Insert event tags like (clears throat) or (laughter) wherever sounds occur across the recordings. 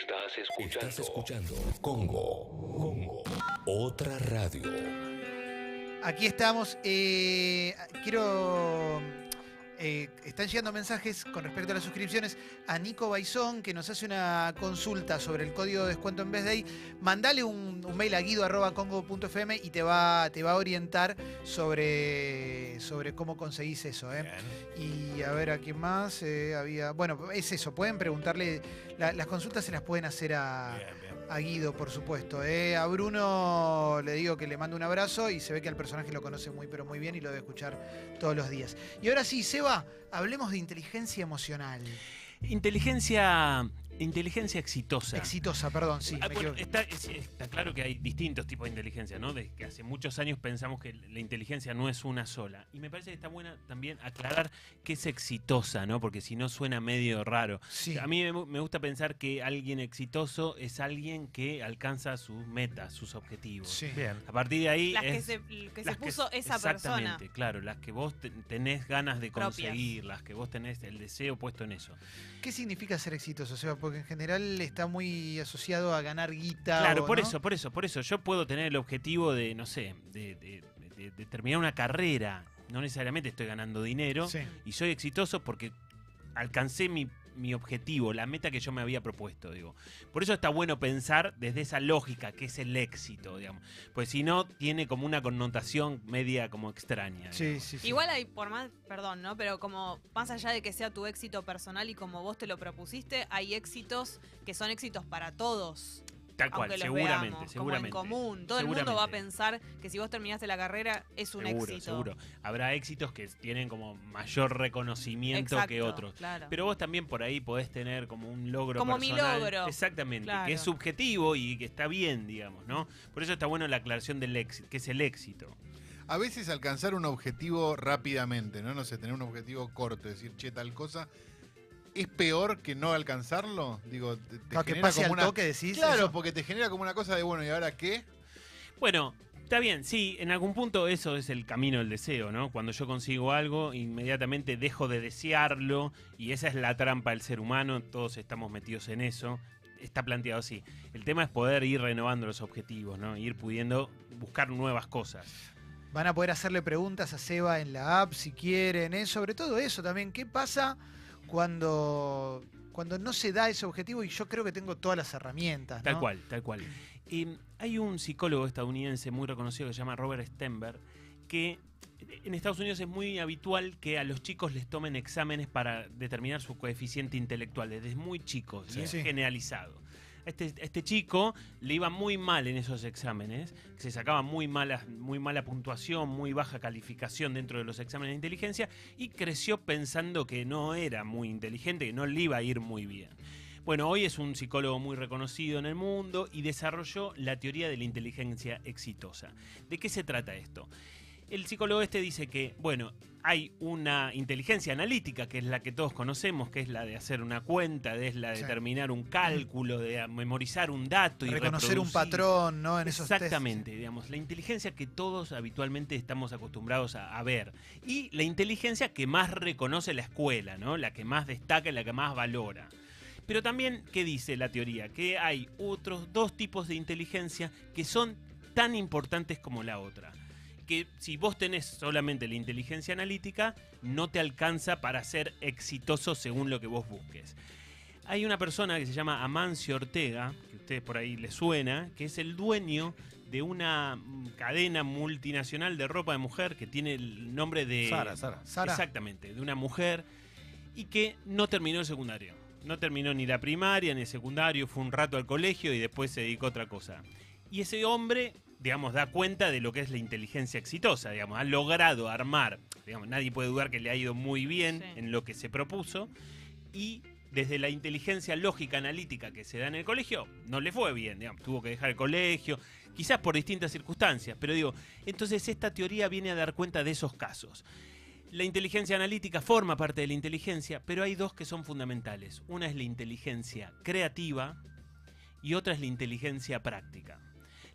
Estás escuchando. Estás escuchando Congo. Congo. Otra radio. Aquí estamos. eh, quiero. Eh, están llegando mensajes con respecto a las suscripciones a Nico Baizón, que nos hace una consulta sobre el código de descuento en vez de ahí. Mandale un, un mail a guido.congo.fm y te va, te va a orientar sobre, sobre cómo conseguís eso. ¿eh? Y a ver, ¿a quién más? Eh, había. Bueno, es eso. Pueden preguntarle. la- las consultas se las pueden hacer a. A Guido, por supuesto. ¿eh? A Bruno le digo que le mando un abrazo y se ve que al personaje lo conoce muy, pero muy bien y lo debe escuchar todos los días. Y ahora sí, Seba, hablemos de inteligencia emocional. Inteligencia, inteligencia exitosa. Exitosa, perdón, sí. Ah, me bueno, equivoqué. está, es- está claro que hay distintos tipos de inteligencia, ¿no? Desde que hace muchos años pensamos que la inteligencia no es una sola. Y me parece que está buena también aclarar que es exitosa, ¿no? Porque si no suena medio raro. Sí. A mí me, me gusta pensar que alguien exitoso es alguien que alcanza sus metas, sus objetivos. Sí. Bien. A partir de ahí Las que se, que se las que- puso esa persona. Exactamente, claro, las que vos te- tenés ganas de Propias. conseguir, las que vos tenés el deseo puesto en eso. ¿Qué significa ser exitoso, Seba? Porque en general está muy asociado a ganar guita. Claro, o por no. eso, por eso, por eso. Yo puedo tener el objetivo de, no sé, de, de- de- de terminar una carrera. No necesariamente estoy ganando dinero. Sí. Y soy exitoso porque alcancé mi, mi objetivo, la meta que yo me había propuesto, digo. Por eso está bueno pensar desde esa lógica, que es el éxito, digamos. Pues si no, tiene como una connotación media como extraña. Sí, sí, sí. Igual hay, por más, perdón, ¿no? Pero como más allá de que sea tu éxito personal y como vos te lo propusiste, hay éxitos que son éxitos para todos. Tal cual, los seguramente, veamos, seguramente. Como en común. Todo el mundo va a pensar que si vos terminaste la carrera es un seguro, éxito. seguro. Habrá éxitos que tienen como mayor reconocimiento que otros. Claro. Pero vos también por ahí podés tener como un logro Como mi personal. logro. Exactamente, Claro. que es subjetivo y que está bien, digamos, ¿no? Por eso está bueno la aclaración del éxito, que es el éxito. A veces alcanzar un objetivo rápidamente, ¿no? No sé, tener un objetivo corto, decir, che, tal cosa, ¿es peor que no alcanzarlo? Digo, te, te No, que genera pase como al una... toque, decís. Claro, eso. porque te genera como una cosa de, bueno, ¿y ahora qué? Bueno, está bien, sí, en algún punto eso es el camino del deseo, ¿no? Cuando yo consigo algo, inmediatamente dejo de desearlo y esa es la trampa del ser humano, todos estamos metidos en eso. Está planteado así. El tema es poder ir renovando los objetivos, ¿no? Ir pudiendo buscar nuevas cosas. Van a poder hacerle preguntas a Seba en la app si quieren, ¿eh? sobre todo eso también. ¿Qué pasa cuando, cuando no se da ese objetivo y yo creo que tengo todas las herramientas? Tal cual, tal cual. Eh, hay un psicólogo estadounidense muy reconocido que se llama Robert Stenberg, que en Estados Unidos es muy habitual que a los chicos les tomen exámenes para determinar su coeficiente intelectual, desde muy chicos, y es generalizado. Este, este chico le iba muy mal en esos exámenes, se sacaba muy mala, muy mala puntuación, muy baja calificación dentro de los exámenes de inteligencia y creció pensando que no era muy inteligente, que no le iba a ir muy bien. Bueno, hoy es un psicólogo muy reconocido en el mundo y desarrolló la teoría de la inteligencia exitosa. ¿De qué se trata esto? El psicólogo este dice que, bueno, hay una inteligencia analítica, que es la que todos conocemos, que es la de hacer una cuenta, es la de Sí. terminar un cálculo, de memorizar un dato y Reconocer un patrón, ¿no? En esos test. Exactamente, digamos, la inteligencia que todos habitualmente estamos acostumbrados a, a ver. Y la inteligencia que más reconoce la escuela, ¿no? La que más destaca y la que más valora. Pero también, ¿qué dice la teoría? Que hay otros dos tipos de inteligencia que son tan importantes como la otra. Que si vos tenés solamente la inteligencia analítica, no te alcanza para ser exitoso según lo que vos busques. Hay una persona que se llama Amancio Ortega, que a ustedes por ahí les suena, que es el dueño de una cadena multinacional de ropa de mujer que tiene el nombre de... Sara, Sara. Sara. Exactamente, de una mujer y que no terminó el secundario. No terminó ni la primaria ni el secundario, fue un rato al colegio y después se dedicó a otra cosa. Y ese hombre, digamos, da cuenta de lo que es la inteligencia exitosa, digamos, ha logrado armar, digamos, nadie puede dudar que le ha ido muy bien Sí. en lo que se propuso y desde la inteligencia lógica analítica que se da en el colegio, no le fue bien, digamos, tuvo que dejar el colegio, quizás por distintas circunstancias, pero digo, entonces esta teoría viene a dar cuenta de esos casos. La inteligencia analítica forma parte de la inteligencia, pero hay dos que son fundamentales. Una es la inteligencia creativa y otra es la inteligencia práctica.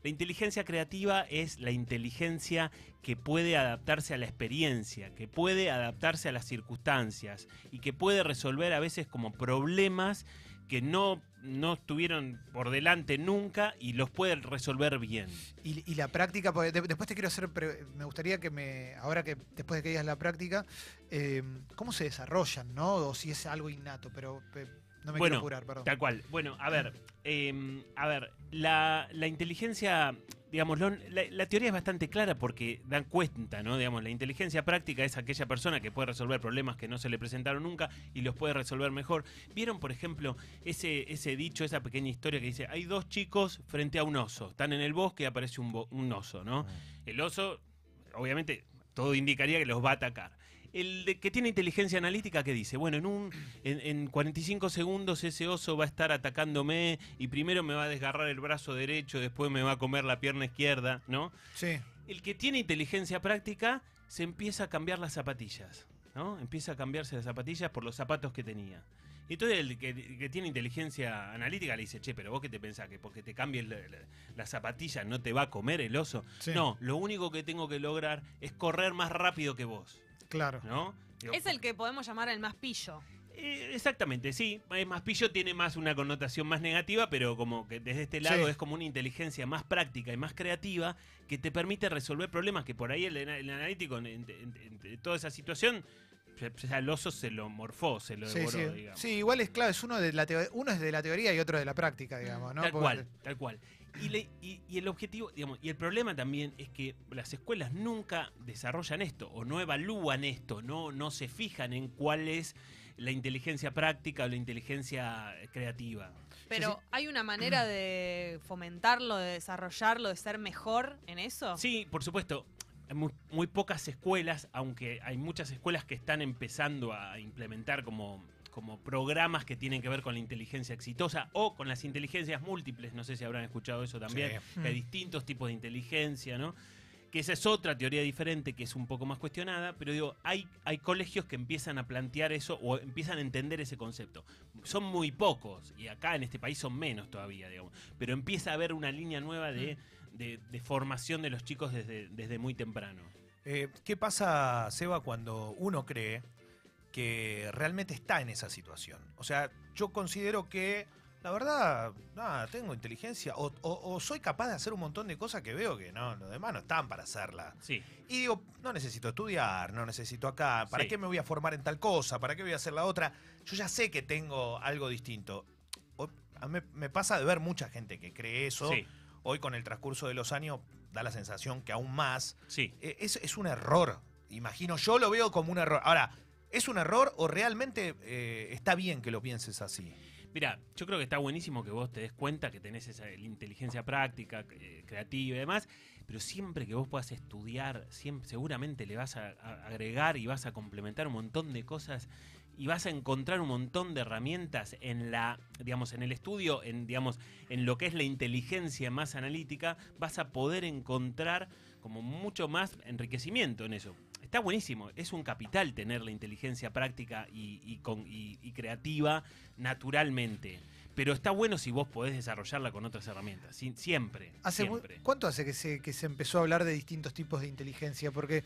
La inteligencia creativa es la inteligencia que puede adaptarse a la experiencia, que puede adaptarse a las circunstancias y que puede resolver a veces como problemas que no, no estuvieron por delante nunca y los puede resolver bien. Y, la práctica, después te quiero hacer, me gustaría que me, ahora que después de que digas la práctica, eh, ¿cómo se desarrollan, no? O si es algo innato, pero pe- no me Bueno, quiero apurar, perdón. Tal cual. Bueno, a ver, eh, a ver, la, la inteligencia, digamos, la, la teoría es bastante clara porque dan cuenta, ¿no? Digamos, la inteligencia práctica es aquella persona que puede resolver problemas que no se le presentaron nunca y los puede resolver mejor. ¿Vieron, por ejemplo, ese, ese dicho, esa pequeña historia que dice, hay dos chicos frente a un oso, están en el bosque y aparece un, bo- un oso, ¿no? El oso, obviamente, todo indicaría que los va a atacar. El de que tiene inteligencia analítica, ¿qué dice? Bueno, en, un, en, en 45 segundos ese oso va a estar atacándome y primero me va a desgarrar el brazo derecho, después me va a comer la pierna izquierda, ¿no? Sí. El que tiene inteligencia práctica se empieza a cambiar las zapatillas, ¿no? Empieza a cambiarse las zapatillas por los zapatos que tenía. Y entonces el que, el que tiene inteligencia analítica le dice, che, pero vos qué te pensás, que porque te cambies la- la- las zapatillas no te va a comer el oso. Sí. No, lo único que tengo que lograr es correr más rápido que vos, Claro. ¿no? Digo, Es el que podemos llamar el más pillo. eh, exactamente, sí. Es más pillo tiene más una connotación más negativa, pero como que desde este lado Sí. es como una inteligencia más práctica y más creativa que te permite resolver problemas que por ahí el, el analítico en, en- en- en toda esa situación, ya- ya el oso se lo morfó, se lo Sí, devoró, sí. digamos. Sí, igual es claro, es uno de la uno es de la teoría y otro de la práctica, digamos, ¿no? Tal Porque- cual, tal cual. Y, le- y- y el objetivo, digamos, y el problema también es que las escuelas nunca desarrollan esto o no evalúan esto, no, no se fijan en cuál es la inteligencia práctica o la inteligencia creativa. Pero hay una manera de fomentarlo, de desarrollarlo, de ser mejor en eso. Sí, por supuesto. Hay muy, muy pocas escuelas, aunque hay muchas escuelas que están empezando a implementar como, como programas que tienen que ver con la inteligencia exitosa o con las inteligencias múltiples. No sé si habrán escuchado eso también. Sí. Que hay Mm. distintos tipos de inteligencia, ¿no? Que esa es otra teoría diferente que es un poco más cuestionada, pero digo, hay, hay colegios que empiezan a plantear eso o empiezan a entender ese concepto. Son muy pocos, y acá en este país son menos todavía, digamos. Pero empieza a haber una línea nueva de, de- de formación de los chicos desde, desde muy temprano. Eh, ¿Qué pasa, Seba, cuando uno cree que realmente está en esa situación? O sea, yo considero que, la verdad, nada, tengo inteligencia o, o- o soy capaz de hacer un montón de cosas que veo que no, los demás no están para hacerlas. Sí, Y digo, no necesito estudiar, no necesito acá, ¿para Sí. qué me voy a formar en tal cosa? ¿Para qué voy a hacer la otra? Yo ya sé que tengo algo distinto. O- a mí me pasa de ver mucha gente que cree eso. sí, Hoy con el transcurso de los años da la sensación que aún más sí. eh, Es, es un error. Imagino, yo lo veo como un error. Ahora, ¿es un error o realmente eh, está bien que lo pienses así? Mira, yo creo que está buenísimo que vos te des cuenta que tenés esa inteligencia práctica, eh, creativa y demás, pero siempre que vos puedas estudiar, siempre, seguramente le vas a, a agregar y vas a complementar un montón de cosas y vas a encontrar un montón de herramientas en la, digamos, en el estudio, en, digamos, en lo que es la inteligencia más analítica, vas a poder encontrar como mucho más enriquecimiento en eso. Está buenísimo, es un capital tener la inteligencia práctica y, y con- y- y creativa naturalmente. Pero está bueno si vos podés desarrollarla con otras herramientas. si- siempre. Hace siempre. ¿Cuánto hace que se, que se empezó a hablar de distintos tipos de inteligencia? Porque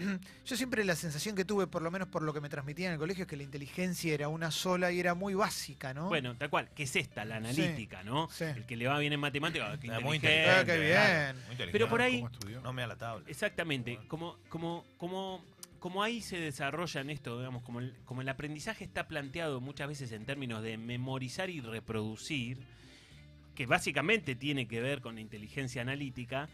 (clears throat) yo siempre la sensación que tuve, por lo menos por lo que me transmitían en el colegio, es que la inteligencia era una sola y era muy básica, ¿no? Bueno, tal cual, que es esta, la analítica, ¿no? Sí. El que le va bien en matemáticas, qué Eh, muy inteligente. Ah, qué bien. muy inteligente. Pero por ahí-. No me da la tabla. Exactamente, como, como, como, como ahí se desarrolla en esto, digamos, como el, como el aprendizaje está planteado muchas veces en términos de memorizar y reproducir, que básicamente tiene que ver con la inteligencia analítica,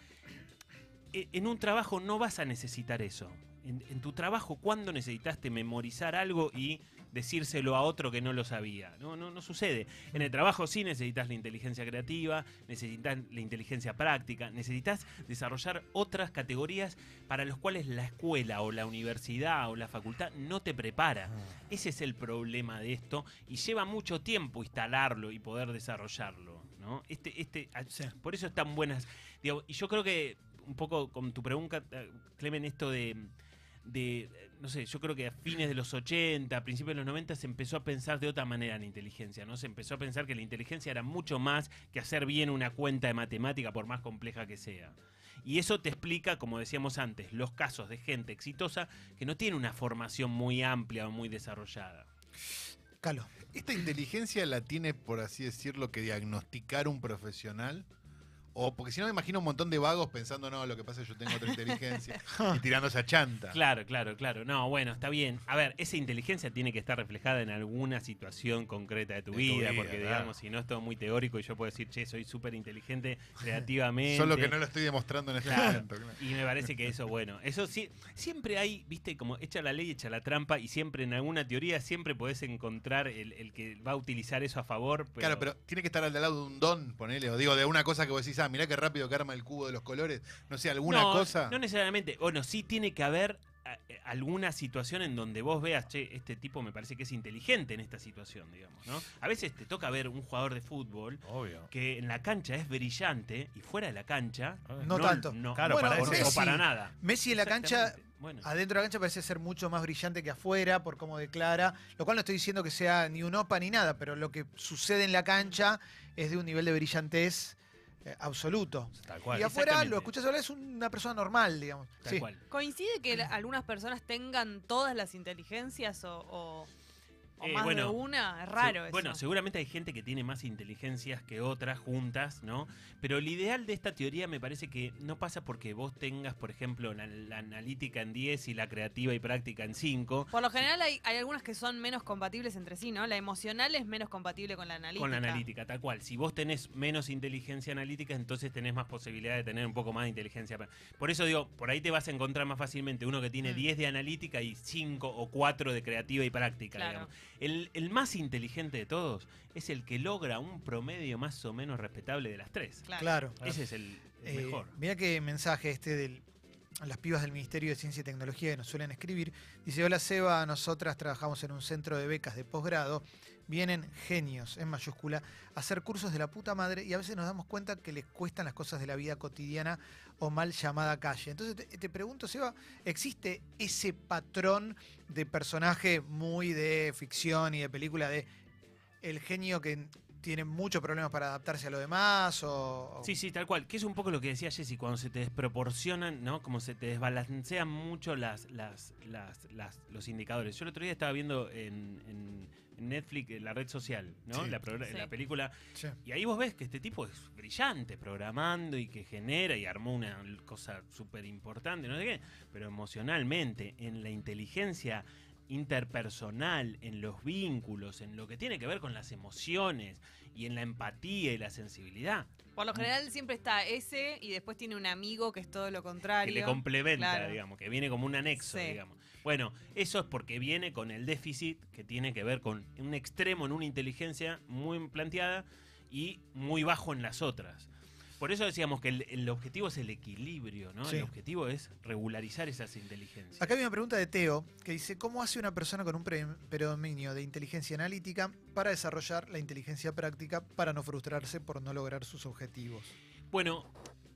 en un trabajo no vas a necesitar eso. En, en tu trabajo, ¿cuándo necesitaste memorizar algo y decírselo a otro que no lo sabía? No, no, no sucede. En el trabajo sí necesitas la inteligencia creativa, necesitas la inteligencia práctica, necesitas desarrollar otras categorías para las cuales la escuela o la universidad o la facultad no te prepara. Ese es el problema de esto y lleva mucho tiempo instalarlo y poder desarrollarlo. ¿no? Este, este. Por eso están buenas. Digo, y yo creo que un poco con tu pregunta, eh, Clemen, esto de, de, no sé, yo creo que a fines de los 80, a principios de los 90 se empezó a pensar de otra manera en la inteligencia, ¿no? Se empezó a pensar que la inteligencia era mucho más que hacer bien una cuenta de matemática por más compleja que sea. Y eso te explica, como decíamos antes, los casos de gente exitosa que no tiene una formación muy amplia o muy desarrollada. Calo. ¿Esta inteligencia la tiene, por así decirlo, que diagnosticar un profesional? O porque si no me imagino un montón de vagos pensando, no, lo que pasa es que yo tengo otra inteligencia (laughs) y tirando esa chanta. Claro, claro, claro. No, bueno, está bien. A ver, esa inteligencia tiene que estar reflejada en alguna situación concreta de tu, De tu vida, vida, porque claro. digamos, si no es todo muy teórico y yo puedo decir, che, soy súper inteligente creativamente. Solo que no lo estoy demostrando en este Claro. momento. claro. Y me parece que eso, bueno, eso sí, siempre hay, viste, como echa la ley, echa la trampa, y siempre en alguna teoría siempre podés encontrar el, el que va a utilizar eso a favor. Pero, Claro, pero tiene que estar al lado de un don, ponele, o digo, de una cosa que vos decís, ah, mirá qué rápido que arma el cubo de los colores. No sé, alguna no, cosa. No necesariamente. Bueno, sí tiene que haber eh, alguna situación en donde vos veas, che, este tipo me parece que es inteligente en esta situación, digamos, ¿no? A veces te toca ver un jugador de fútbol Obvio. que en la cancha es brillante y fuera de la cancha No tanto. Claro, Bueno, para eso- o Messi- para nada. Messi en la cancha. Bueno. adentro de la cancha parece ser mucho más brillante que afuera por cómo declara, lo cual no estoy diciendo que sea ni un OPA ni nada, pero lo que sucede en la cancha es de un nivel de brillantez eh, absoluto. Tal cual. y afuera lo escuchas hablar es una persona normal, digamos. Tal Sí. cual. ¿Coincide que algunas personas tengan todas las inteligencias o, o- o Eh, más bueno, de una? Es raro Se- eso. Bueno, seguramente hay gente que tiene más inteligencias que otras juntas, ¿no? Pero el ideal de esta teoría me parece que no pasa porque vos tengas, por ejemplo, la, la analítica en 10 y la creativa y práctica en 5. Por lo general hay, hay algunas que son menos compatibles entre sí, ¿no? La emocional es menos compatible con la analítica. Con la analítica, tal cual. Si vos tenés menos inteligencia analítica, entonces tenés más posibilidad de tener un poco más de inteligencia. Por eso digo, por ahí te vas a encontrar más fácilmente uno que tiene Mm. 10 de analítica y 5 o 4 de creativa y práctica. Claro. digamos. El, el más inteligente de todos es el que logra un promedio más o menos respetable de las tres. Claro. Claro. Ese es el, el Eh, mejor. Mira qué mensaje este de las pibas del Ministerio de Ciencia y Tecnología que nos suelen escribir. Dice, hola Seba, nosotras trabajamos en un centro de becas de posgrado. Vienen genios, en mayúscula, a hacer cursos de la puta madre y a veces nos damos cuenta que les cuestan las cosas de la vida cotidiana o mal llamada calle. Entonces te, te pregunto, Seba, ¿existe ese patrón de personaje muy de ficción y de película de el genio que tiene muchos problemas para adaptarse a lo demás? O, Sí, sí, tal cual. Que es un poco lo que decía Jessy, cuando se te desproporcionan, ¿no? Como se te desbalancean mucho las, las, las, los indicadores. Yo el otro día estaba viendo en, en- en Netflix la red social, ¿no? Sí. La, progra- Sí. la película. Sí. Y ahí vos ves que este tipo es brillante programando y que genera y armó una cosa súper importante, no sé qué. Pero emocionalmente, en la inteligencia interpersonal, en los vínculos, en lo que tiene que ver con las emociones y en la empatía y la sensibilidad, Por lo general siempre está ese y después tiene un amigo que es todo lo que contrario. le complementa, Claro. digamos, que viene como un anexo, Sí. digamos. Bueno, eso es porque viene con el déficit que tiene que ver con un extremo en una inteligencia muy planteada y muy bajo en las otras. Por eso decíamos que el, el objetivo es el equilibrio, ¿no? Sí. El objetivo es regularizar esas inteligencias. Acá hay una pregunta de Teo que dice, ¿cómo hace una persona con un pre- predominio de inteligencia analítica para desarrollar la inteligencia práctica para no frustrarse por no lograr sus objetivos? Bueno,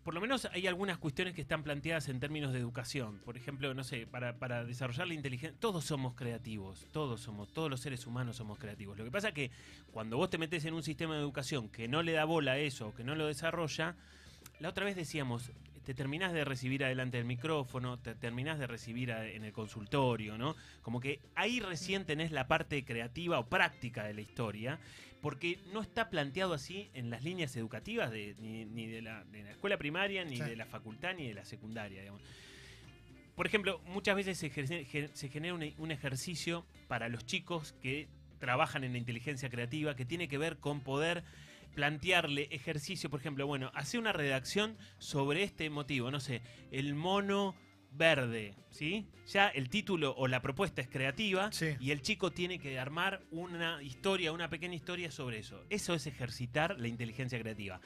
por lo menos hay algunas cuestiones que están planteadas en términos de educación. Por ejemplo, no sé, para, desarrollar la inteligencia, todos somos creativos, todos somos, todos los seres humanos somos creativos. Lo que pasa es que cuando vos te metes en un sistema de educación que no le da bola a eso, que no lo desarrolla, la otra vez decíamos, te terminás de recibir adelante del micrófono, te terminás de recibir a- en el consultorio, ¿no? Como que ahí recién tenés la parte creativa o práctica de la historia, porque no está planteado así en las líneas educativas de, ni, ni de, la, de la escuela primaria, ni Sí. de la facultad, ni de la secundaria, digamos. Por ejemplo, muchas veces se, genera un, un ejercicio para los chicos que trabajan en la inteligencia creativa que tiene que ver con poder plantearle ejercicio, por ejemplo, bueno, hace una redacción sobre este motivo, no sé, el mono verde, ¿sí? Ya el título o la propuesta es creativa Sí. y el chico tiene que armar una historia, una pequeña historia sobre eso. Eso es ejercitar la inteligencia creativa.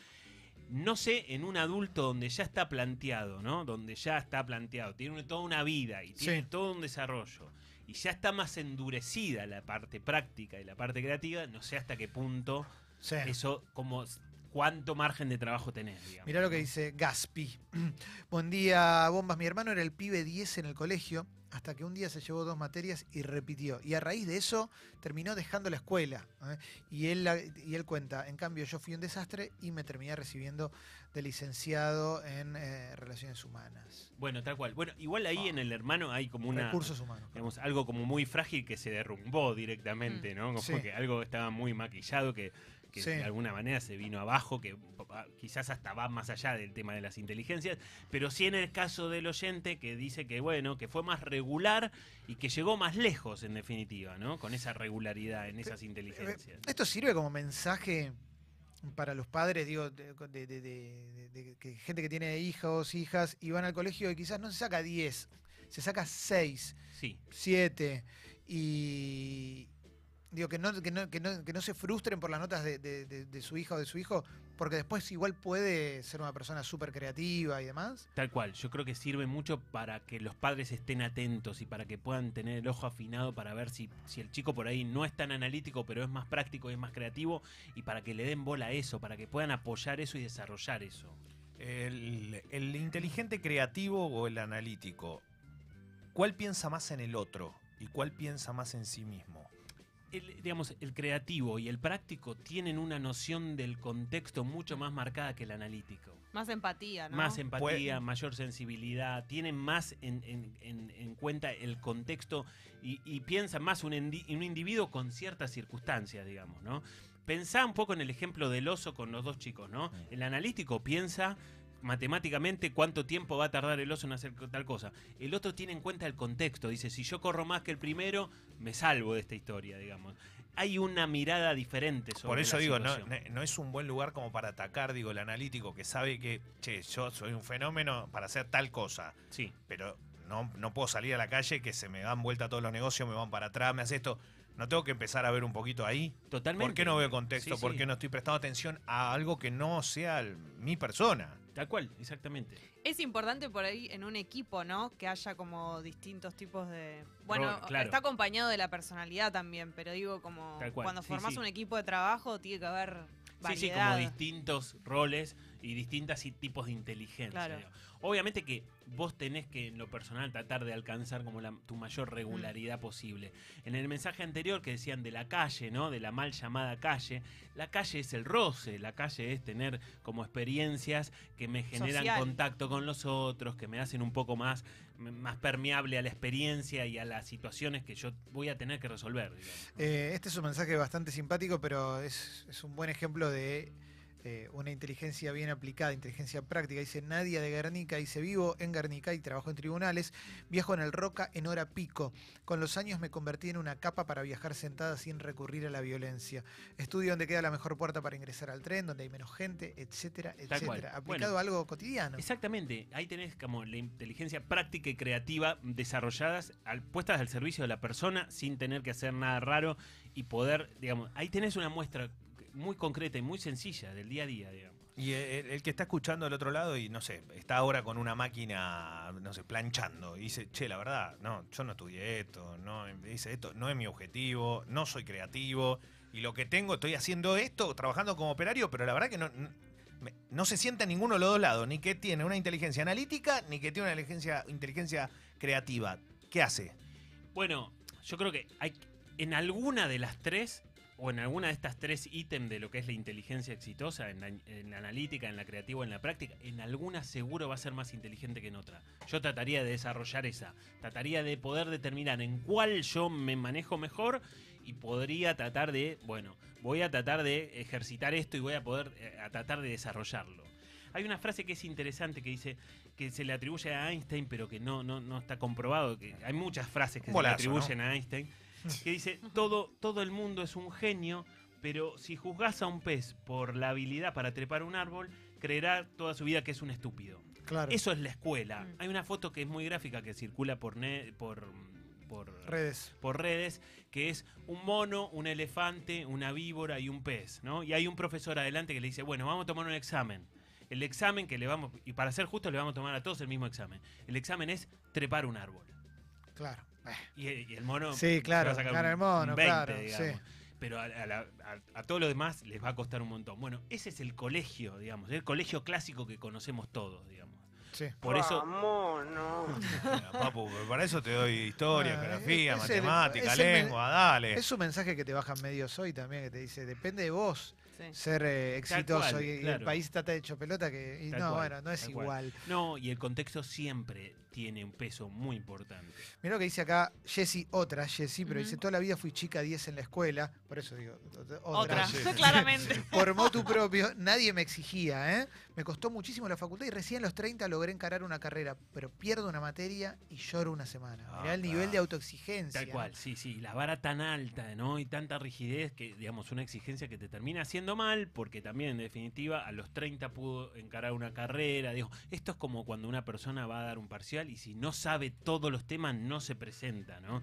No sé, en un adulto donde ya está planteado, ¿no? Donde ya está planteado, tiene toda una vida y tiene Sí. todo un desarrollo y ya está más endurecida la parte práctica y la parte creativa, no sé hasta qué punto Sí. eso como cuánto margen de trabajo tenés, digamos. Mirá lo que dice Gaspi. (clears throat) Buen día, bombas. Mi hermano era el pibe 10 en el colegio, hasta que un día se llevó dos materias y repitió. Y a raíz de eso terminó dejando la escuela. ¿eh? Y, él, y él cuenta, en cambio yo fui un desastre y me terminé recibiendo de licenciado en eh, Relaciones Humanas. Bueno, tal cual. Bueno, igual ahí en el hermano hay como una... Recursos humanos. digamos, algo como muy frágil que se derrumbó directamente, ¿no? Como Sí. que algo estaba muy maquillado que, que Sí. de alguna manera se vino abajo, que quizás hasta va más allá del tema de las inteligencias, pero sí en el caso del oyente que dice que, bueno, que fue más regular y que llegó más lejos, en definitiva, ¿no? Con esa regularidad en esas inteligencias. Esto sirve como mensaje para los padres, digo, de, de- de- de- de- que gente que tiene hijos, hijas, y van al colegio y quizás no se saca 10, se saca 6, Sí, 7, y digo, que no, que no, que no, que no se frustren por las notas de, de- de- de su hija o de su hijo, porque después igual puede ser una persona súper creativa y demás. Tal cual, yo creo que sirve mucho para que los padres estén atentos y para que puedan tener el ojo afinado para ver si, si el chico por ahí no es tan analítico, pero es más práctico y es más creativo, y para que le den bola a eso, para que puedan apoyar eso y desarrollar eso. El, el inteligente creativo o el analítico, ¿cuál piensa más en el otro y cuál piensa más en sí mismo? El, digamos, el creativo y el práctico tienen una noción del contexto mucho más marcada que el analítico. Más empatía, ¿no? Más empatía, Puede- mayor sensibilidad, tienen más en, en- en- en cuenta el contexto y, y piensan más un, un individuo con ciertas circunstancias, digamos, ¿no? Pensá un poco en el ejemplo del oso con los dos chicos, ¿no? El analítico piensa matemáticamente cuánto tiempo va a tardar el oso en hacer tal cosa. El otro tiene en cuenta el contexto, dice, si yo corro más que el primero, me salvo de esta historia, digamos. Hay una mirada diferente sobre Por eso la digo, no, es un buen lugar como para atacar, digo, el analítico que sabe que, che, yo soy un fenómeno para hacer tal cosa, Sí. pero no, no puedo salir a la calle que se me dan vuelta todos los negocios, me van para atrás, me hace esto. No tengo que empezar a ver un poquito ahí. Totalmente. ¿Por qué no veo contexto? Sí, ¿Por sí. qué no estoy prestando atención a algo que no sea mi persona? Tal cual, exactamente. Es importante por ahí en un equipo, ¿no? Que haya como distintos tipos de. Bueno, claro. está acompañado de la personalidad también, pero digo, como cuando sí, formás sí. un equipo de trabajo, tiene que haber Sí, sí, como distintos roles y distintos tipos de inteligencia. Claro. Obviamente que vos tenés que, en lo personal, tratar de alcanzar como la- tu mayor regularidad posible. En el mensaje anterior que decían de la calle, ¿no? De la mal llamada calle, la calle es el roce, la calle es tener como experiencias que me generan Social. contacto con los otros, que me hacen un poco más, más permeable a la experiencia y a las situaciones que yo voy a tener que resolver. Eh, este es un mensaje bastante simpático, pero es, es un buen ejemplo de eh, una inteligencia bien aplicada, inteligencia práctica. Dice Nadia de Guernica, dice vivo en Guernica y trabajo en tribunales, viajo en el Roca en hora pico. Con los años me convertí en una capa para viajar sentada sin recurrir a la violencia. Estudio donde queda la mejor puerta para ingresar al tren, donde hay menos gente, etcétera, etcétera. Aplicado Bueno. a algo cotidiano. Exactamente, ahí tenés como la inteligencia práctica y creativa desarrolladas, al- puestas al servicio de la persona sin tener que hacer nada raro y poder, digamos, ahí tenés una muestra muy concreta y muy sencilla del día a día, digamos. Y el, el que está escuchando al otro lado y no sé, está ahora con una máquina, no sé, planchando y dice, che, la verdad, no, yo no estudié esto, no, dice esto, no es mi objetivo, no soy creativo y lo que tengo, estoy haciendo esto, trabajando como operario, pero la verdad que no, no, se sienta en ninguno de los dos lados, ni que tiene una inteligencia analítica, ni que tiene una inteligencia, inteligencia creativa. ¿Qué hace? Bueno, yo creo que hay en alguna de las tres o en alguna de estas tres ítems de lo que es la inteligencia exitosa, en la, en la analítica, en la creativa, en la práctica, en alguna seguro va a ser más inteligente que en otra. Yo trataría de desarrollar esa, trataría de poder determinar en cuál yo me manejo mejor y podría tratar de, bueno, voy a tratar de ejercitar esto y voy a poder eh, a tratar de desarrollarlo. Hay una frase que es interesante que dice que se le atribuye a Einstein, pero que no, no, no está comprobado. Que hay muchas frases que se le atribuyen a Einstein, que dice, todo, todo el mundo es un genio, pero si juzgás a un pez por la habilidad para trepar un árbol, creerá toda su vida que es un estúpido. Claro. Eso es la escuela. Mm. Hay una foto que es muy gráfica que circula por, ne- por, por Redes. por redes, que es un mono, un elefante, una víbora y un pez, ¿no? Y hay un profesor adelante que le dice, bueno, vamos a tomar un examen. El examen que le vamos, y para ser justo le vamos a tomar a todos el mismo examen. El examen es trepar un árbol. Claro. Y, y el mono Sí, claro, se va a sacar gana un- el mono, un claro, digamos. pero a, a la- a- a todo lo demás les va a costar un montón. Bueno, ese es el colegio, digamos, el colegio clásico que conocemos todos, digamos. Sí. Por eso, Papu, para eso te doy historia, Ah, geografía, el- matemática, el lengua, dale. Es un mensaje que te bajan medios hoy también, que te dice, depende de vos Sí. ser eh, exitoso cual, y, y el país está tan hecho pelota que... y no, cual, bueno, no es cual. igual. no, y el contexto siempre tiene un peso muy importante. Mirá lo que dice acá Jessy, otra Jessy, pero dice, toda la vida fui chica 10 en la escuela, por eso digo, otra. Otra, (laughs) claramente. (laughs) Por motu propio, nadie me exigía, ¿eh? Me costó muchísimo la facultad y recién a los 30 logré encarar una carrera, pero pierdo una materia y lloro una semana. Ah, Mirá el nivel de autoexigencia. Tal cual, sí, sí. La vara tan alta, ¿no? Y tanta rigidez que, digamos, una exigencia que te termina haciendo mal, porque también, en definitiva, a los 30 pudo encarar una carrera. Digo, esto es como cuando una persona va a dar un parcial y si no sabe todos los temas, no se presenta, ¿no?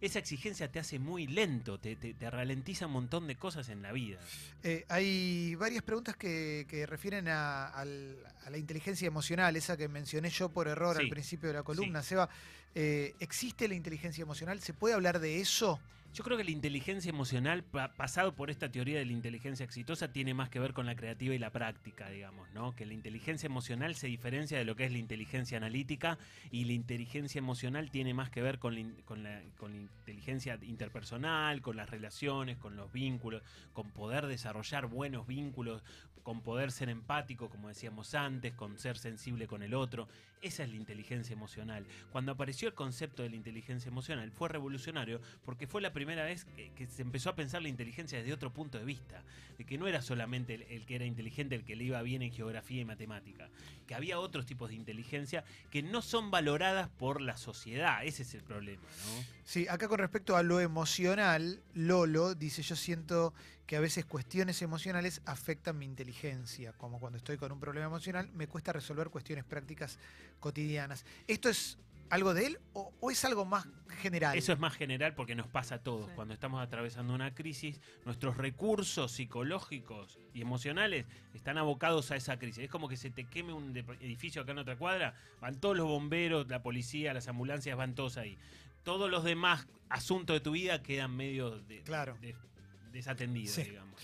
Esa exigencia te hace muy lento, te, te- te ralentiza un montón de cosas en la vida. Eh, hay varias preguntas que, que refieren a, la inteligencia emocional, esa que mencioné yo por error Sí, al principio de la columna. Seba, eh, ¿existe la inteligencia emocional? ¿Se puede hablar de eso? Yo creo que la inteligencia emocional, pa- pasado por esta teoría de la inteligencia exitosa, tiene más que ver con la creativa y la práctica, digamos, ¿no? Que la inteligencia emocional se diferencia de lo que es la inteligencia analítica y la inteligencia emocional tiene más que ver con la, con la- con la inteligencia interpersonal, con las relaciones, con los vínculos, con poder desarrollar buenos vínculos, con poder ser empático, como decíamos antes, con ser sensible con el otro. Esa es la inteligencia emocional. Cuando apareció el concepto de la inteligencia emocional fue revolucionario porque fue la primera vez que, que se empezó a pensar la inteligencia desde otro punto de vista, de que no era solamente el, el que era inteligente el que le iba bien en geografía y matemática, que había otros tipos de inteligencia que no son valoradas por la sociedad, ese es el problema, ¿no? Sí, acá con respecto a lo emocional, Lolo dice, yo siento que a veces cuestiones emocionales afectan mi inteligencia, como cuando estoy con un problema emocional, me cuesta resolver cuestiones prácticas cotidianas. ¿Esto es algo de él o, o es algo más general? Eso es más general porque nos pasa a todos. Sí. Cuando estamos atravesando una crisis, nuestros recursos psicológicos y emocionales están abocados a esa crisis. Es como que se te queme un edificio acá en otra cuadra, van todos los bomberos, la policía, las ambulancias, van todos ahí. Todos los demás asuntos de tu vida quedan medio de- Claro. de- desatendidos, Sí. digamos.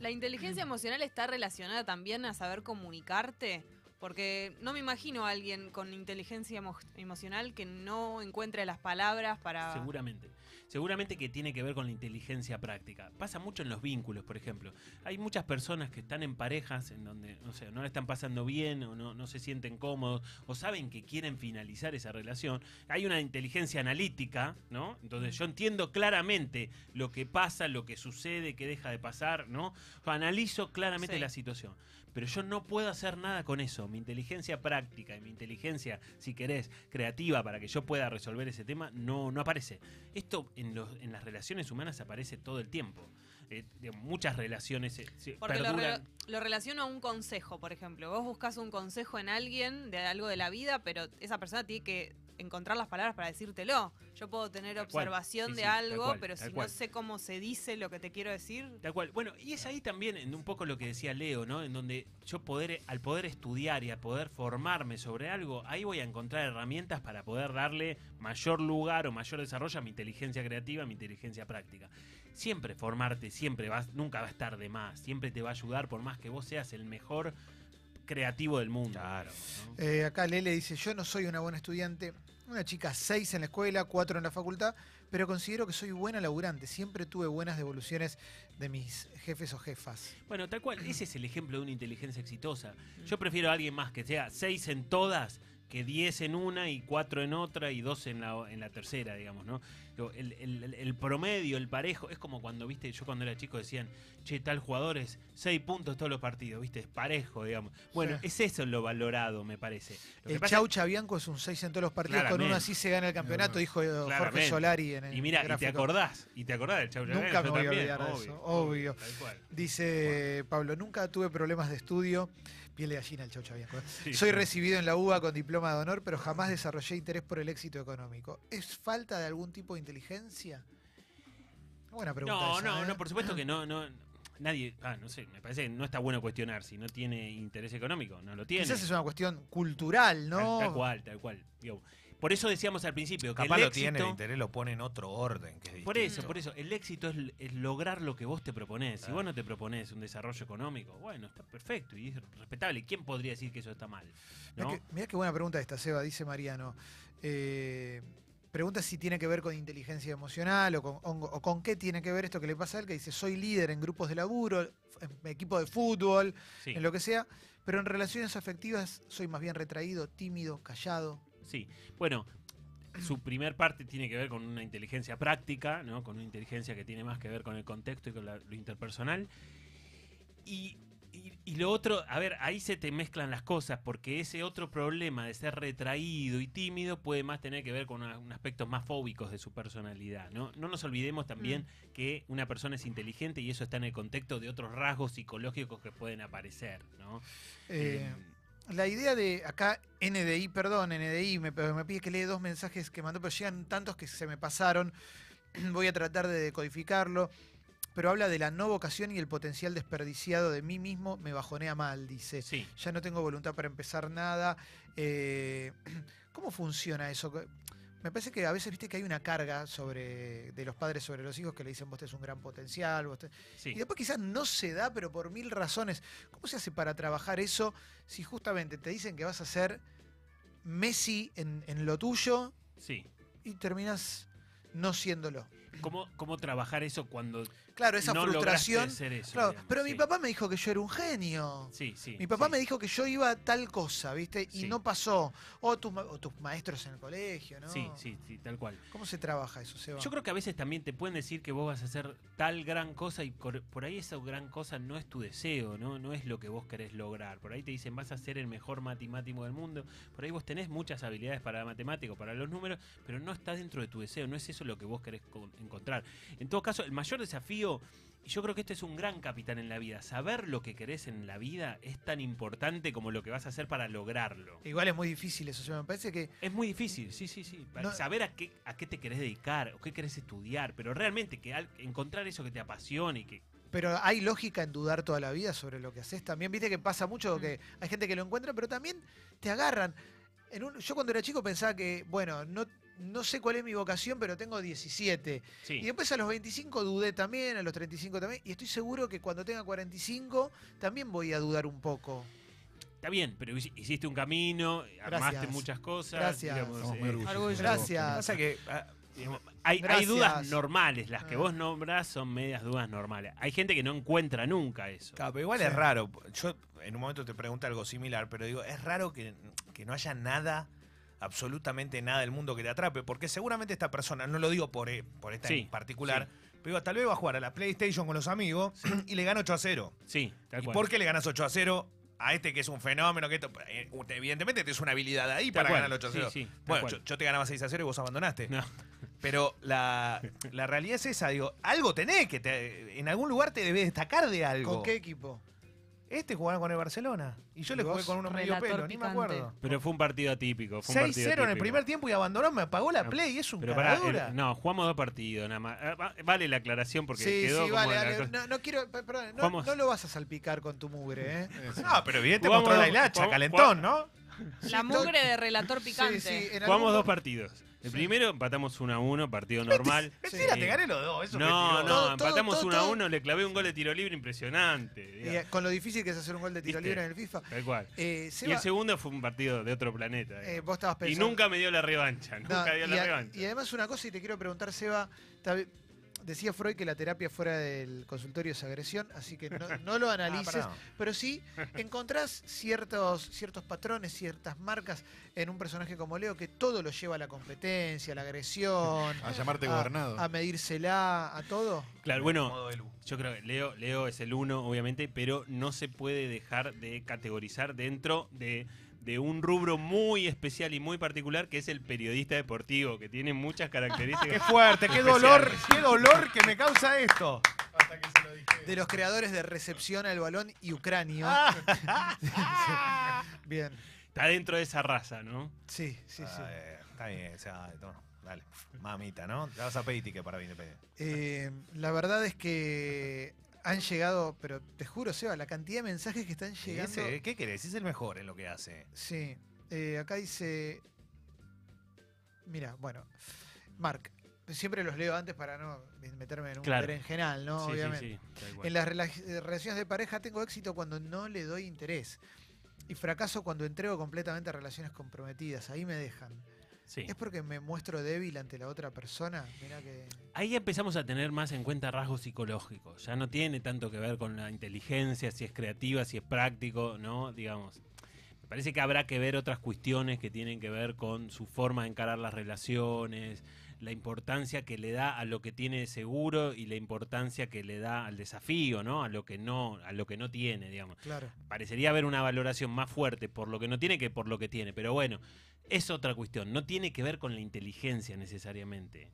La inteligencia emocional está relacionada también a saber comunicarte. Porque no me imagino a alguien con inteligencia emo- emocional que no encuentre las palabras para. Seguramente. Seguramente que tiene que ver con la inteligencia práctica. Pasa mucho en los vínculos, por ejemplo. Hay muchas personas que están en parejas en donde, no sé, no la están pasando bien o no, no se sienten cómodos o saben que quieren finalizar esa relación. Hay una inteligencia analítica, ¿no? Entonces yo entiendo claramente lo que pasa, lo que sucede, qué deja de pasar, ¿no? Yo analizo claramente Sí. la situación. Pero yo no puedo hacer nada con eso. Mi inteligencia práctica y mi inteligencia, si querés, creativa para que yo pueda resolver ese tema, no, no aparece. Esto en, los, en las relaciones humanas aparece todo el tiempo. Eh, digamos, muchas relaciones eh, se Porque lo, re- lo relaciono a un consejo, por ejemplo. Vos buscas un consejo en alguien de algo de la vida, pero esa persona tiene que encontrar las palabras para decírtelo. Yo puedo tener Tal cual. observación Sí, de sí, algo, cual, pero si cual. no sé cómo se dice lo que te quiero decir, Tal cual. Bueno, y es ahí también en un poco lo que decía Leo, ¿no? En donde yo poder, al poder estudiar y a poder formarme sobre algo, ahí voy a encontrar herramientas para poder darle mayor lugar o mayor desarrollo a mi inteligencia creativa, a mi inteligencia práctica. Siempre formarte, siempre vas, nunca va a estar de más, siempre te va a ayudar por más que vos seas el mejor creativo del mundo. Claro. Eh, acá Lele dice, yo no soy una buena estudiante, una chica 6 en la escuela, 4 en la facultad, pero considero que soy buena laburante. Siempre tuve buenas devoluciones de mis jefes o jefas. Bueno, tal cual, ese es el ejemplo de una inteligencia exitosa. Yo prefiero a alguien más que sea 6 en todas que 10 en una y 4 en otra y 2 en la, en la tercera, digamos, ¿no? El- el promedio, el parejo, es como cuando, viste, yo cuando era chico decían, che, tal jugador es 6 puntos todos los partidos, viste, es parejo, digamos. Bueno, Sí. es eso lo valorado, me parece. Lo El pasa- Chaucha Bianco es un 6 en todos los partidos, con uno Claramente. así se gana el campeonato, dijo eh, Jorge Claramente. Solari en el y mira, y te acordás, y te acordás del Chau Nunca Chau, me voy a olvidar de eso, obvio. Dice Pablo, nunca tuve problemas de estudio. Piel de gallina el Chaucha Bianco. ¿eh? Sí, Soy sí. recibido en la UBA con diploma de honor, pero jamás desarrollé interés por el éxito económico. ¿Es falta de algún tipo de inteligencia? Buena pregunta. No, esa, no, ¿eh? no, por supuesto que no, no. Nadie, ah, no sé, me parece que no está bueno cuestionar si no tiene interés económico, no lo tiene. Quizás es una cuestión cultural, ¿no? Tal, tal cual, tal cual. Digo, Por eso decíamos al principio que Capaz el lo éxito, tiene, el interés lo pone en otro orden. Que es Por eso, por eso, el éxito es, es lograr lo que vos te proponés. Si vos no te proponés un desarrollo económico, bueno, está perfecto y es respetable. ¿Quién podría decir que eso está mal? ¿no? Mirá, que- mirá qué buena pregunta esta, Seba, dice Mariano. Eh, pregunta si tiene que ver con inteligencia emocional o con, o- o con qué tiene que ver esto que le pasa a él, que dice, soy líder en grupos de laburo, en equipo de fútbol, Sí, en lo que sea, pero en relaciones afectivas soy más bien retraído, tímido, callado. sí. Bueno, su primer parte tiene que ver con una inteligencia práctica, ¿no? Con una inteligencia que tiene más que ver con el contexto y con la- lo interpersonal. Y, y- y lo otro, a ver, ahí se te mezclan las cosas, porque ese otro problema de ser retraído y tímido puede más tener que ver con una- un aspectos más fóbicos de su personalidad, ¿no? No nos olvidemos también que una persona es inteligente y eso está en el contexto de otros rasgos psicológicos que pueden aparecer, ¿no? Eh, Eh, la idea de acá, NDI, perdón, NDI, me, me pide que lee dos mensajes que mandó, pero llegan tantos que se me pasaron. (clears throat) Voy a tratar de decodificarlo. Pero habla de la no vocación y el potencial desperdiciado de mí mismo, me bajonea mal, dice. sí. Ya no tengo voluntad para empezar nada. Eh, (clears throat) ¿Cómo funciona eso? Me parece que a veces viste que hay una carga sobre de los padres sobre los hijos que le dicen vos tenés un gran potencial. vos te-". Sí. Y después quizás no se da, pero por mil razones. ¿Cómo se hace para trabajar eso si justamente te dicen que vas a ser Messi en, en lo tuyo Sí. y terminas no siéndolo? ¿Cómo, ¿Cómo trabajar eso cuando Claro, esa no frustración. lograste ser eso, Claro, digamos? pero mi papá me dijo que yo era un genio. Sí, sí. Mi papá sí. me dijo que yo iba a tal cosa, ¿viste? Y Sí. no pasó. O, tus ma- o tus maestros en el colegio, ¿no? Sí, sí, sí, tal cual. ¿Cómo se trabaja eso, Seba? Yo creo que a veces también te pueden decir que vos vas a hacer tal gran cosa y por, ahí esa gran cosa no es tu deseo, ¿no? No es lo que vos querés lograr. Por ahí te dicen vas a ser el mejor matemático del mundo. Por ahí vos tenés muchas habilidades para la matemática, para los números, pero no está dentro de tu deseo. No es eso lo que vos querés co- encontrar. En todo caso, el mayor desafío, y yo creo que este es un gran capitán en la vida, saber lo que querés en la vida es tan importante como lo que vas a hacer para lograrlo. Igual es muy difícil eso, Seba. Me parece que Es muy difícil, sí, sí, sí. Para No- saber a qué, a qué te querés dedicar o qué querés estudiar, pero realmente que al- encontrar eso que te apasione y que. Pero hay lógica en dudar toda la vida sobre lo que haces también. Viste que pasa mucho que hay gente que lo encuentra, pero también te agarran. En un- yo cuando era chico pensaba que, bueno, no, no sé cuál es mi vocación, pero tengo 17. Sí, Y después a los 25 dudé también, a los 35 también. Y estoy seguro que cuando tenga 45 también voy a dudar un poco. está bien, pero hici- hiciste un camino, armaste Gracias. muchas cosas. Gracias. digamos, eh. Gracias. Pasa que ah, digamos, hay, hay Gracias. dudas normales, las que Ah. vos nombras son medias dudas normales. Hay gente que no encuentra nunca eso. Claro, pero igual Sí. es raro. Yo en un momento te pregunto algo similar, pero digo, es raro que, que no haya nada, absolutamente nada del mundo que te atrape, porque seguramente esta persona, no lo digo por, eh, por esta Sí, en particular, pero digo, tal vez va a jugar a la PlayStation con los amigos y le gana 8 a 0. Sí, tal ¿Y cual. por qué le ganas 8 a 0 a este que es un fenómeno? que esto- eh, Evidentemente tienes una habilidad ahí Tal para cual. ganar 8 a 0. Sí, sí, tal bueno, yo te ganaba 6 a 0 y vos abandonaste. No. Pero la, la realidad es esa, digo, algo tenés que te- en algún lugar te debes destacar de algo. ¿Con qué equipo? Este jugaba con el Barcelona. Y yo ¿Y le jugué con uno medio pelo, ni me acuerdo. Pero fue un partido atípico. Fue un partido 6-0 en el primer tiempo y abandonó, me apagó la play. Es un Pero no, jugamos dos partidos nada más. Va- Vale la aclaración porque sí, quedó sí, como vale, la dale. cosa- No, no quiero, pe- perdón, no, Jugamos- no lo vas a salpicar con tu mugre, ¿eh? (laughs) No, pero evidente Jugamos- mostró la hilacha, jugamos- calentón, ¿no? La mugre de relator picante. Sí, sí, en Jugamos algún- dos partidos. El primero empatamos 1 a 1, partido normal. Mentira, te gané los dos. Eso No, no. Todo, empatamos todo, 1 a todo. 1, le clavé un gol de tiro libre impresionante. Y, eh, con lo difícil que es hacer un gol de tiro ¿Viste? libre en el FIFA. Tal cual. Eh, Y Seba, el segundo fue un partido de otro planeta. eh, vos estabas y pensando. nunca me dio la revancha, No, nunca dio y, la a- revancha. y además una cosa y te quiero preguntar, Seba, decía Freud que la terapia fuera del consultorio es agresión, así que no, no lo (laughs) Ah, analices, pero sí encontrás ciertos, ciertos patrones, ciertas marcas en un personaje como Leo que todo lo lleva a la competencia, a la agresión, (laughs) A llamarte a, gobernado. a medírsela, a todo. Claro, bueno, yo creo que Leo, Leo es el uno, obviamente, pero no se puede dejar de categorizar dentro de, de un rubro muy especial y muy particular que es el periodista deportivo, que tiene muchas Qué características. fuerte, qué dolor, qué dolor que me causa esto. De los creadores de recepción al balón y Ucranio. (laughs) Bien, Está dentro de esa raza, ¿no? sí, sí, sí. Ah, eh, está bien, o sea, no, dale. Mamita, ¿no? Te vas a pedir ticket para Independiente. Eh, la verdad es que han llegado, pero te juro, Seba, la cantidad de mensajes que están llegando. Ese, ¿Qué querés? Es el mejor en lo que hace. Sí, eh, acá dice. Mira, bueno, Mark, siempre los leo antes para no meterme en un Claro. berenjenal, ¿no? Sí, Obviamente. sí. En las rela- relaciones de pareja tengo éxito cuando no le doy interés. Y fracaso cuando entrego completamente a relaciones comprometidas. Ahí me dejan. Sí. ¿Es porque me muestro débil ante la otra persona? Mirá que. Ahí empezamos a tener más en cuenta rasgos psicológicos. Ya no tiene tanto que ver con la inteligencia, si es creativa, si es práctico, ¿no? Digamos. Me parece que habrá que ver otras cuestiones que tienen que ver con su forma de encarar las relaciones, la importancia que le da a lo que tiene seguro y la importancia que le da al desafío, ¿no? A lo que no, a lo que no tiene, digamos. Claro. Parecería haber una valoración más fuerte por lo que no tiene que por lo que tiene, pero bueno, es otra cuestión, no tiene que ver con la inteligencia necesariamente.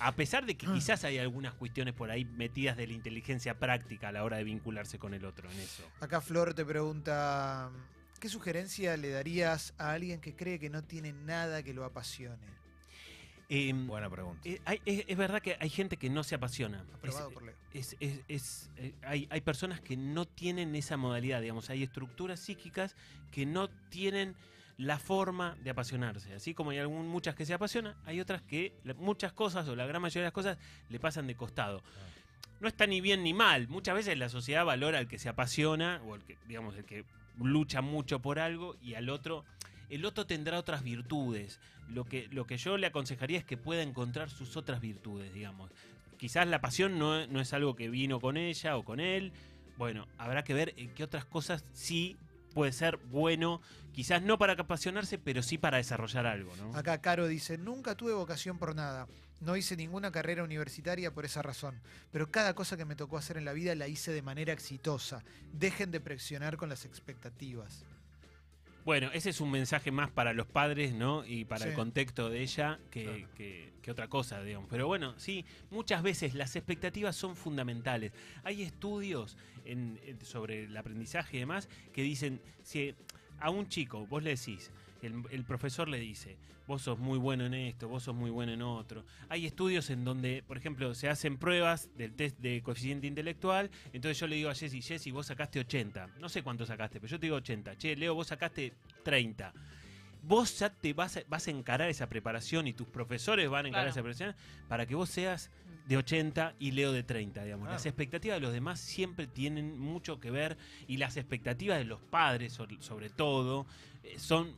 A pesar de que quizás hay algunas cuestiones por ahí metidas de la inteligencia práctica a la hora de vincularse con el otro en eso. Acá Flor te pregunta: ¿qué sugerencia le darías a alguien que cree que no tiene nada que lo apasione? Em, Buena pregunta. eh, hay- es, es verdad que hay gente que no se apasiona. Aprobado Es- por Leo. es- es- es, eh, hay, hay personas que no tienen esa modalidad, digamos, hay estructuras psíquicas que no tienen la forma de apasionarse. Así como hay algún, muchas que se apasionan, hay otras que muchas cosas o la gran mayoría de las cosas le pasan de costado. No está ni bien ni mal. Muchas veces la sociedad valora al que se apasiona o el que, digamos, el que lucha mucho por algo y al otro. El otro tendrá otras virtudes. Lo que, lo que yo le aconsejaría es que pueda encontrar sus otras virtudes, digamos. Quizás la pasión no, no es algo que vino con ella o con él. Bueno, habrá que ver en qué otras cosas sí puede ser bueno. Quizás no para apasionarse, pero sí para desarrollar algo, ¿no? Acá Caro dice, nunca tuve vocación por nada. No hice ninguna carrera universitaria por esa razón. Pero cada cosa que me tocó hacer en la vida la hice de manera exitosa. Dejen de presionar con las expectativas. Bueno, ese es un mensaje más para los padres, ¿no? Y para el contexto de ella que, Claro. que- que otra cosa, digamos. Pero bueno, sí, muchas veces las expectativas son fundamentales. Hay estudios en- en- sobre el aprendizaje y demás que dicen, si a un chico vos le decís, el, el profesor le dice, vos sos muy bueno en esto, vos sos muy bueno en otro. Hay estudios en donde, por ejemplo, se hacen pruebas del test de coeficiente intelectual, entonces yo le digo a Jessy, Jessy, vos sacaste 80. No sé cuánto sacaste, pero yo te digo 80. Che, Leo, vos sacaste 30. Vos ya te vas a, vas a encarar esa preparación y tus profesores van a encarar Claro. esa preparación para que vos seas de 80 y Leo de 30, digamos. Las Claro. expectativas de los demás siempre tienen mucho que ver y las expectativas de los padres, sobre, todo, eh, son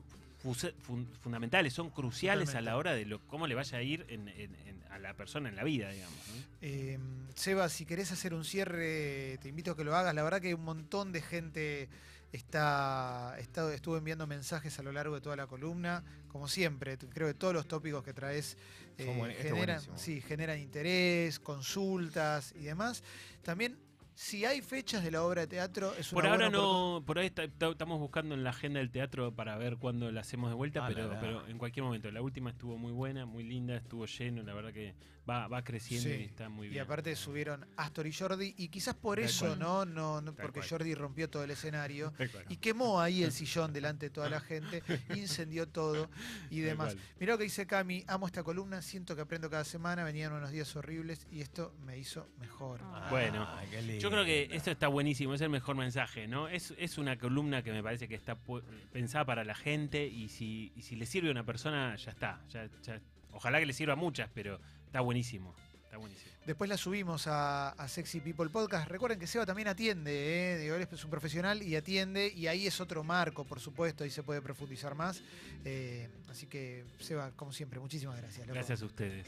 fundamentales, son cruciales a la hora de lo, cómo le vaya a ir en- en- en- a la persona en la vida, digamos. ¿no? Eh, Seba, si querés hacer un cierre, te invito a que lo hagas. La verdad que un montón de gente está, está- estuvo enviando mensajes a lo largo de toda la columna. Como siempre, creo que todos los tópicos que traes eh, buen- generan, sí, generan interés, consultas y demás. También, si hay fechas de la obra de teatro, es una Por ahora buena no, por ahí está- está- estamos buscando en la agenda del teatro para ver cuándo la hacemos de vuelta, Ah, pero, pero en cualquier momento. La última estuvo muy buena, muy linda, estuvo lleno, la verdad que va, va creciendo Sí, y está muy Y bien. aparte subieron Astor y Jordi, y quizás por Tal eso, cual. ¿no? no, no porque cual. Jordi rompió todo el escenario. (laughs) Y quemó ahí el sillón delante de toda la gente, (laughs) incendió todo y demás. Mirá lo que dice Cami, amo esta columna, siento que aprendo cada semana, venían unos días horribles y esto me hizo mejor. Ah. Bueno, qué lindo. Yo creo que esto está buenísimo, es el mejor mensaje, ¿no? Es, es una columna que me parece que está pensada para la gente y si, y si le sirve a una persona, ya está. Ya, ya- ojalá que le sirva a muchas, pero está buenísimo. Está buenísimo. Después la subimos a, a Sexy People Podcast. Recuerden que Seba también atiende, ¿eh? Digo, él es un profesional y atiende, y ahí es otro marco, por supuesto, ahí se puede profundizar más. Eh, así que, Seba, como siempre, muchísimas gracias. loco. Gracias a ustedes.